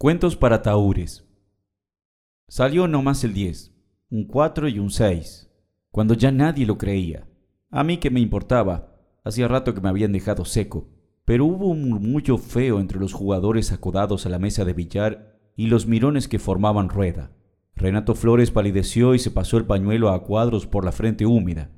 Cuentos para taúres. Salió nomás el 10, un 4 y un 6, cuando ya nadie lo creía. A mí que me importaba, hacía rato que me habían dejado seco, pero hubo un murmullo feo entre los jugadores acodados a la mesa de billar y los mirones que formaban rueda. Renato Flores palideció y se pasó el pañuelo a cuadros por la frente húmeda.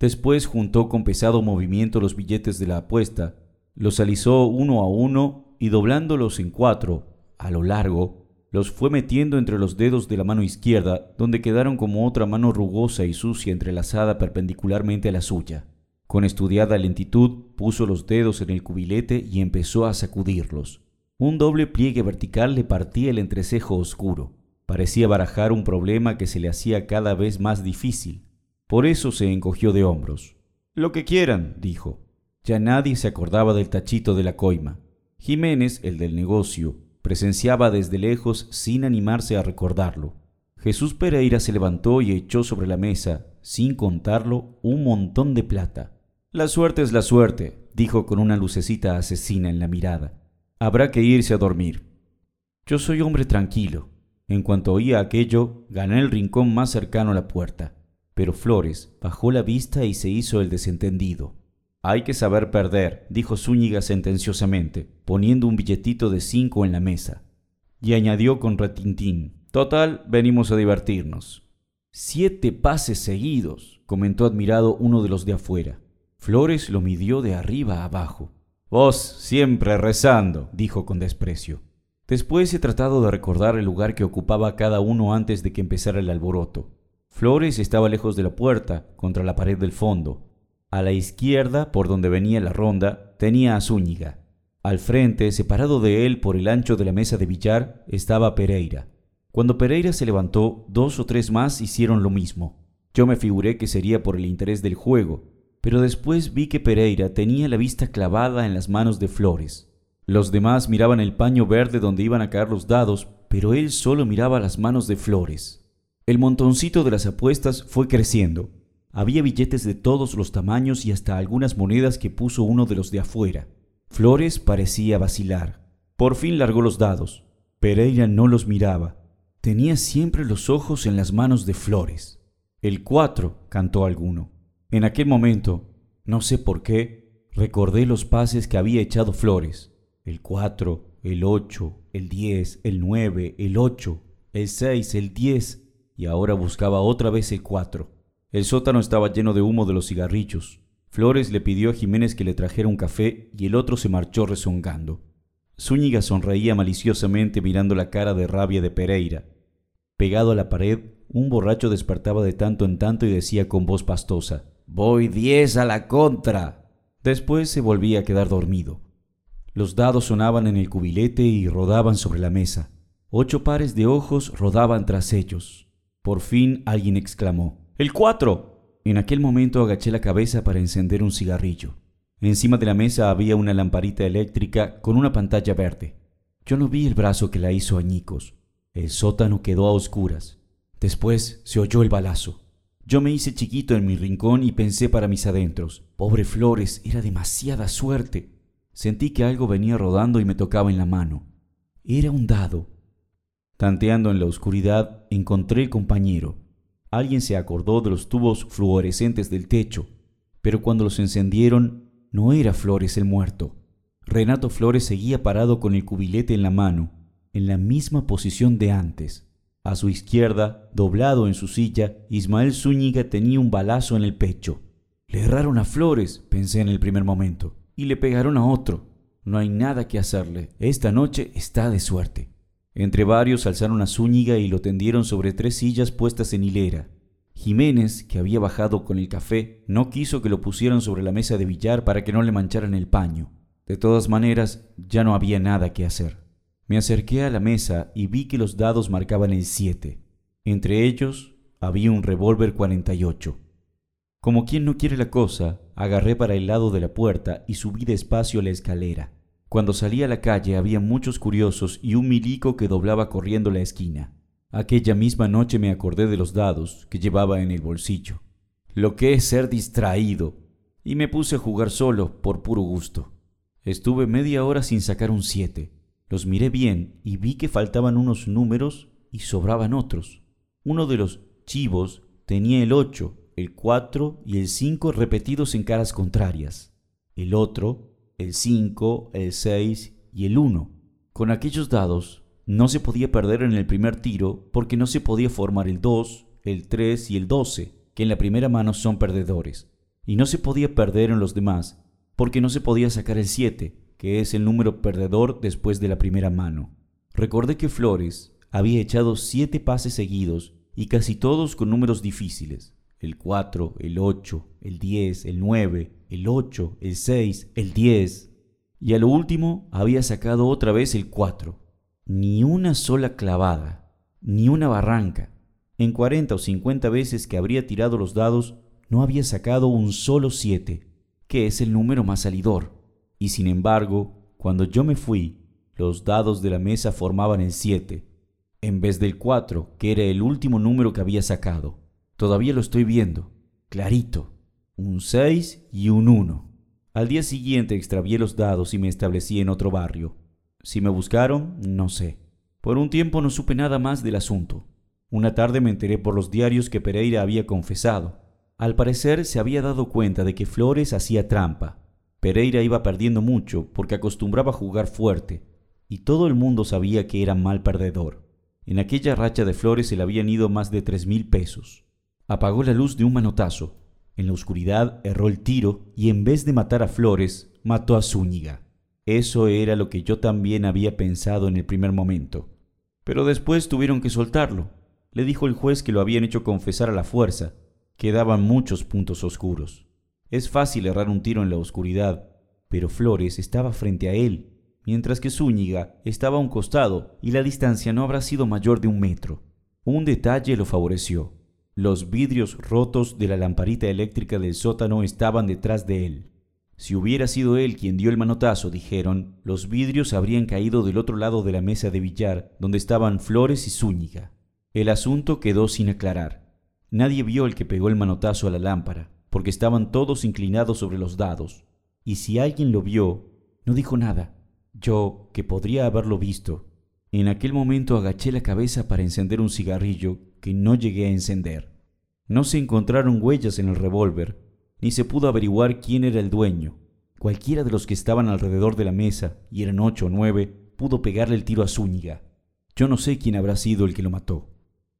Después juntó con pesado movimiento los billetes de la apuesta, los alisó uno a uno y doblándolos en cuatro, a lo largo, los fue metiendo entre los dedos de la mano izquierda, donde quedaron como otra mano rugosa y sucia entrelazada perpendicularmente a la suya. Con estudiada lentitud puso los dedos en el cubilete y empezó a sacudirlos. Un doble pliegue vertical le partía el entrecejo oscuro. Parecía barajar un problema que se le hacía cada vez más difícil. Por eso se encogió de hombros. Lo que quieran, dijo. Ya nadie se acordaba del tachito de la coima. Jiménez, el del negocio, presenciaba desde lejos sin animarse a recordarlo. Jesús Pereira se levantó y echó sobre la mesa, sin contarlo, un montón de plata. La suerte es la suerte, dijo con una lucecita asesina en la mirada. Habrá que irse a dormir. Yo soy hombre tranquilo. En cuanto oía aquello, gané el rincón más cercano a la puerta. Pero Flores bajó la vista y se hizo el desentendido. Hay que saber perder, dijo Zúñiga sentenciosamente, poniendo un billetito de cinco en la mesa. Y añadió con retintín, Total, venimos a divertirnos. Siete pases seguidos, comentó admirado uno de los de afuera. Flores lo midió de arriba a abajo. Vos siempre rezando, dijo con desprecio. Después he tratado de recordar el lugar que ocupaba cada uno antes de que empezara el alboroto. Flores estaba lejos de la puerta, contra la pared del fondo, a la izquierda, por donde venía la ronda, tenía a Zúñiga. Al frente, separado de él por el ancho de la mesa de billar, estaba Pereira. Cuando Pereira se levantó, dos o tres más hicieron lo mismo. Yo me figuré que sería por el interés del juego, pero después vi que Pereira tenía la vista clavada en las manos de Flores. Los demás miraban el paño verde donde iban a caer los dados, pero él solo miraba las manos de Flores. El montoncito de las apuestas fue creciendo. Había billetes de todos los tamaños y hasta algunas monedas que puso uno de los de afuera. Flores parecía vacilar. Por fin largó los dados. Pereira no los miraba. Tenía siempre los ojos en las manos de Flores. El cuatro, cantó alguno. En aquel momento, no sé por qué, recordé los pases que había echado Flores. El cuatro, el ocho, el diez, el nueve, el ocho, el seis, el diez, y ahora buscaba otra vez el cuatro. El sótano estaba lleno de humo de los cigarrillos. Flores le pidió a Jiménez que le trajera un café y el otro se marchó rezongando. Zúñiga sonreía maliciosamente mirando la cara de rabia de Pereira. Pegado a la pared, un borracho despertaba de tanto en tanto y decía con voz pastosa, Voy diez a la contra. Después se volvía a quedar dormido. Los dados sonaban en el cubilete y rodaban sobre la mesa. Ocho pares de ojos rodaban tras ellos. Por fin alguien exclamó, ¡El cuatro! En aquel momento agaché la cabeza para encender un cigarrillo. Encima de la mesa había una lamparita eléctrica con una pantalla verde. Yo no vi el brazo que la hizo añicos. El sótano quedó a oscuras. Después se oyó el balazo. Yo me hice chiquito en mi rincón y pensé para mis adentros. Pobre Flores, era demasiada suerte. Sentí que algo venía rodando y me tocaba en la mano. Era un dado. Tanteando en la oscuridad, encontré el compañero. Alguien se acordó de los tubos fluorescentes del techo, pero cuando los encendieron no era Flores el muerto. Renato Flores seguía parado con el cubilete en la mano, en la misma posición de antes. A su izquierda, doblado en su silla, Ismael Zúñiga tenía un balazo en el pecho. Le erraron a Flores, pensé en el primer momento, y le pegaron a otro. No hay nada que hacerle. Esta noche está de suerte. Entre varios alzaron a Zúñiga y lo tendieron sobre tres sillas puestas en hilera. Jiménez, que había bajado con el café, no quiso que lo pusieran sobre la mesa de billar para que no le mancharan el paño. De todas maneras, ya no había nada que hacer. Me acerqué a la mesa y vi que los dados marcaban el 7. Entre ellos había un revólver 48. Como quien no quiere la cosa, agarré para el lado de la puerta y subí despacio la escalera. Cuando salí a la calle había muchos curiosos y un milico que doblaba corriendo la esquina. Aquella misma noche me acordé de los dados que llevaba en el bolsillo. Lo que es ser distraído. Y me puse a jugar solo, por puro gusto. Estuve media hora sin sacar un siete. Los miré bien y vi que faltaban unos números y sobraban otros. Uno de los chivos tenía el 8, el 4 y el 5 repetidos en caras contrarias. El otro, el 5, el 6 y el 1. Con aquellos dados no se podía perder en el primer tiro porque no se podía formar el 2, el 3 y el 12, que en la primera mano son perdedores. Y no se podía perder en los demás porque no se podía sacar el 7, que es el número perdedor después de la primera mano. Recordé que Flores había echado siete pases seguidos y casi todos con números difíciles. El 4, el 8, el 10, el 9, el 8, el 6, el 10. Y a lo último había sacado otra vez el 4. Ni una sola clavada, ni una barranca. En 40 o 50 veces que habría tirado los dados, no había sacado un solo 7, que es el número más salidor. Y sin embargo, cuando yo me fui, los dados de la mesa formaban el 7, en vez del 4, que era el último número que había sacado. Todavía lo estoy viendo, clarito, un 6 y un 1. Al día siguiente extravié los dados y me establecí en otro barrio. Si me buscaron, no sé. Por un tiempo no supe nada más del asunto. Una tarde me enteré por los diarios que Pereira había confesado. Al parecer se había dado cuenta de que Flores hacía trampa. Pereira iba perdiendo mucho porque acostumbraba jugar fuerte, y todo el mundo sabía que era mal perdedor. En aquella racha de flores se le habían ido más de tres mil pesos. Apagó la luz de un manotazo. En la oscuridad erró el tiro y en vez de matar a Flores, mató a Zúñiga. Eso era lo que yo también había pensado en el primer momento. Pero después tuvieron que soltarlo. Le dijo el juez que lo habían hecho confesar a la fuerza. Quedaban muchos puntos oscuros. Es fácil errar un tiro en la oscuridad, pero Flores estaba frente a él mientras que Zúñiga estaba a un costado y la distancia no habrá sido mayor de un metro. Un detalle lo favoreció. Los vidrios rotos de la lamparita eléctrica del sótano estaban detrás de él. Si hubiera sido él quien dio el manotazo, dijeron, los vidrios habrían caído del otro lado de la mesa de billar, donde estaban Flores y Zúñiga. El asunto quedó sin aclarar. Nadie vio el que pegó el manotazo a la lámpara, porque estaban todos inclinados sobre los dados. Y si alguien lo vio, no dijo nada. Yo, que podría haberlo visto, en aquel momento agaché la cabeza para encender un cigarrillo que no llegué a encender. No se encontraron huellas en el revólver, ni se pudo averiguar quién era el dueño. Cualquiera de los que estaban alrededor de la mesa, y eran ocho o nueve, pudo pegarle el tiro a Zúñiga. Yo no sé quién habrá sido el que lo mató.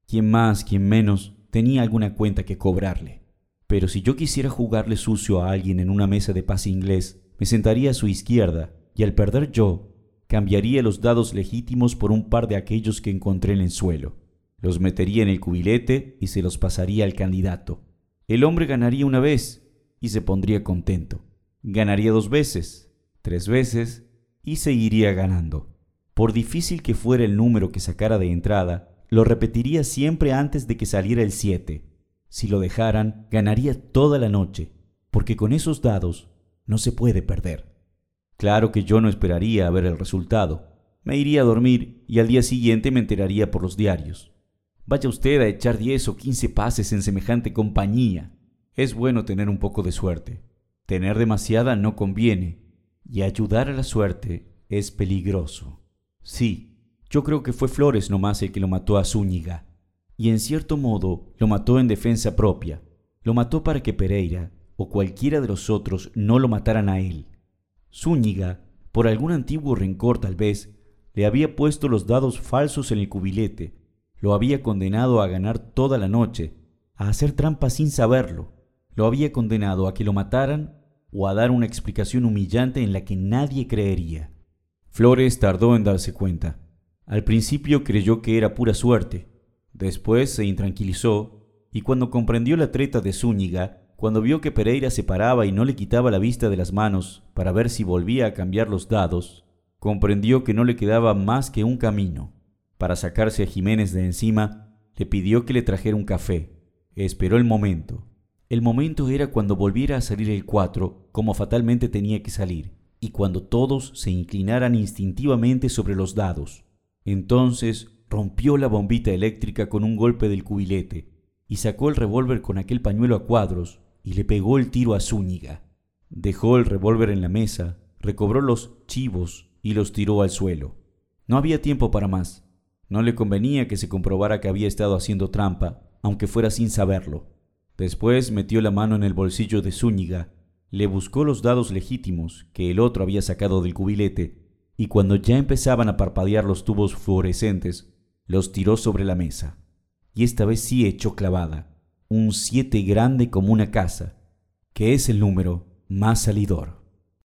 Quién más, quién menos, tenía alguna cuenta que cobrarle. Pero si yo quisiera jugarle sucio a alguien en una mesa de paz inglés, me sentaría a su izquierda y al perder yo, cambiaría los dados legítimos por un par de aquellos que encontré en el suelo. Los metería en el cubilete y se los pasaría al candidato. El hombre ganaría una vez y se pondría contento. Ganaría dos veces, tres veces y seguiría ganando. Por difícil que fuera el número que sacara de entrada, lo repetiría siempre antes de que saliera el 7. Si lo dejaran, ganaría toda la noche, porque con esos dados no se puede perder. Claro que yo no esperaría a ver el resultado. Me iría a dormir y al día siguiente me enteraría por los diarios. Vaya usted a echar diez o quince pases en semejante compañía. Es bueno tener un poco de suerte. Tener demasiada no conviene, y ayudar a la suerte es peligroso. Sí, yo creo que fue Flores nomás el que lo mató a Zúñiga, y en cierto modo lo mató en defensa propia. Lo mató para que Pereira o cualquiera de los otros no lo mataran a él. Zúñiga, por algún antiguo rencor tal vez, le había puesto los dados falsos en el cubilete, lo había condenado a ganar toda la noche, a hacer trampa sin saberlo, lo había condenado a que lo mataran o a dar una explicación humillante en la que nadie creería. Flores tardó en darse cuenta. Al principio creyó que era pura suerte, después se intranquilizó y cuando comprendió la treta de Zúñiga, cuando vio que Pereira se paraba y no le quitaba la vista de las manos para ver si volvía a cambiar los dados, comprendió que no le quedaba más que un camino. Para sacarse a Jiménez de encima, le pidió que le trajera un café. Esperó el momento. El momento era cuando volviera a salir el cuatro, como fatalmente tenía que salir, y cuando todos se inclinaran instintivamente sobre los dados. Entonces rompió la bombita eléctrica con un golpe del cubilete y sacó el revólver con aquel pañuelo a cuadros y le pegó el tiro a Zúñiga. Dejó el revólver en la mesa, recobró los chivos y los tiró al suelo. No había tiempo para más. No le convenía que se comprobara que había estado haciendo trampa, aunque fuera sin saberlo. Después metió la mano en el bolsillo de Zúñiga, le buscó los dados legítimos que el otro había sacado del cubilete, y cuando ya empezaban a parpadear los tubos fluorescentes, los tiró sobre la mesa. Y esta vez sí echó clavada, un siete grande como una casa, que es el número más salidor.